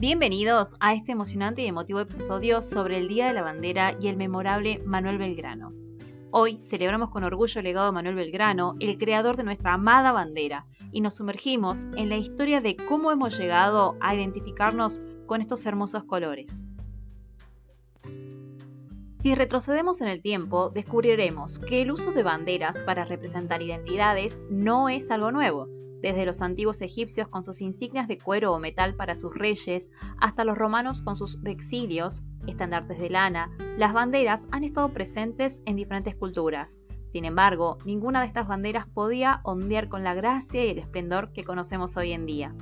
Bienvenidos a este emocionante y emotivo episodio sobre el Día de la Bandera y el memorable Manuel Belgrano. Hoy celebramos con orgullo el legado de Manuel Belgrano, el creador de nuestra amada bandera, y nos sumergimos en la historia de cómo hemos llegado a identificarnos con estos hermosos colores. Si retrocedemos en el tiempo, descubriremos que el uso de banderas para representar identidades no es algo nuevo, desde los antiguos egipcios con sus insignias de cuero o metal para sus reyes, hasta los romanos con sus vexilios, estandartes de lana, las banderas han estado presentes en diferentes culturas. Sin embargo, ninguna de estas banderas podía ondear con la gracia y el esplendor que conocemos hoy en día.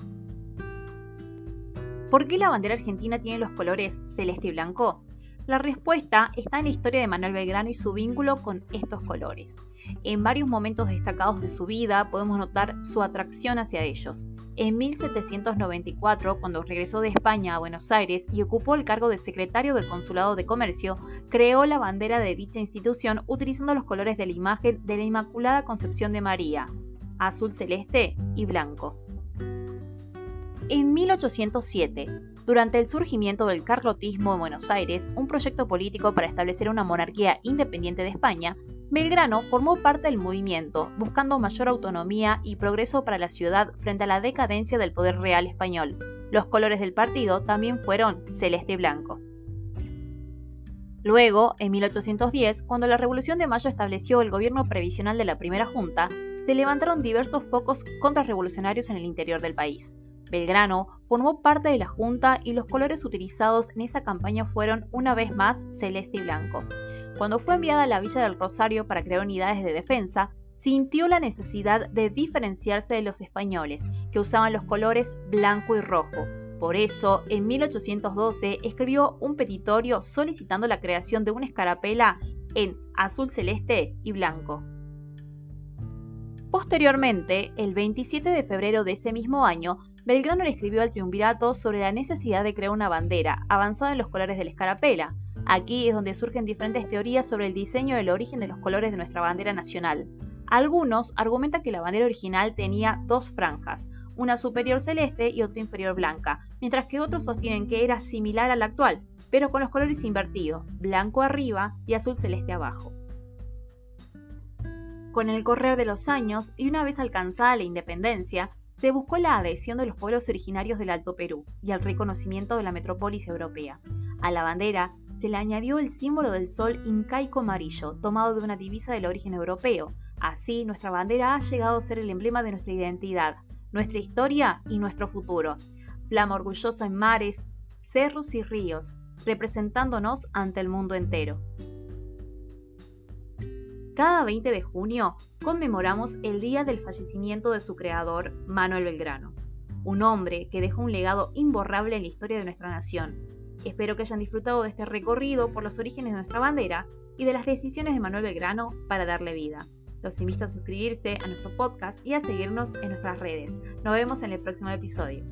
¿Por qué la bandera argentina tiene los colores celeste y blanco? La respuesta está en la historia de Manuel Belgrano y su vínculo con estos colores. En varios momentos destacados de su vida podemos notar su atracción hacia ellos. En 1794, cuando regresó de España a Buenos Aires y ocupó el cargo de secretario del Consulado de Comercio, creó la bandera de dicha institución utilizando los colores de la imagen de la Inmaculada Concepción de María, azul celeste y blanco. En 1807, durante el surgimiento del carlotismo en Buenos Aires, un proyecto político para establecer una monarquía independiente de España, Belgrano formó parte del movimiento, buscando mayor autonomía y progreso para la ciudad frente a la decadencia del poder real español. Los colores del partido también fueron celeste y blanco. Luego, en 1810, cuando la Revolución de Mayo estableció el gobierno previsional de la Primera Junta, se levantaron diversos focos contrarrevolucionarios en el interior del país. Belgrano formó parte de la Junta y los colores utilizados en esa campaña fueron una vez más celeste y blanco. Cuando fue enviada a la Villa del Rosario para crear unidades de defensa, sintió la necesidad de diferenciarse de los españoles, que usaban los colores blanco y rojo. Por eso, en 1812 escribió un petitorio solicitando la creación de una escarapela en azul celeste y blanco. Posteriormente, el 27 de febrero de ese mismo año, Belgrano le escribió al triunvirato sobre la necesidad de crear una bandera, avanzada en los colores de la escarapela. Aquí es donde surgen diferentes teorías sobre el diseño y el origen de los colores de nuestra bandera nacional. Algunos argumentan que la bandera original tenía dos franjas, una superior celeste y otra inferior blanca, mientras que otros sostienen que era similar a la actual, pero con los colores invertidos, blanco arriba y azul celeste abajo. Con el correr de los años y una vez alcanzada la independencia, se buscó la adhesión de los pueblos originarios del Alto Perú y el reconocimiento de la metrópolis europea. A la bandera se le añadió el símbolo del sol incaico amarillo, tomado de una divisa del origen europeo. Así, nuestra bandera ha llegado a ser el emblema de nuestra identidad, nuestra historia y nuestro futuro. Flama orgullosa en mares, cerros y ríos, representándonos ante el mundo entero. Cada 20 de junio conmemoramos el día del fallecimiento de su creador, Manuel Belgrano, un hombre que dejó un legado imborrable en la historia de nuestra nación. Espero que hayan disfrutado de este recorrido por los orígenes de nuestra bandera y de las decisiones de Manuel Belgrano para darle vida. Los invito a suscribirse a nuestro podcast y a seguirnos en nuestras redes. Nos vemos en el próximo episodio.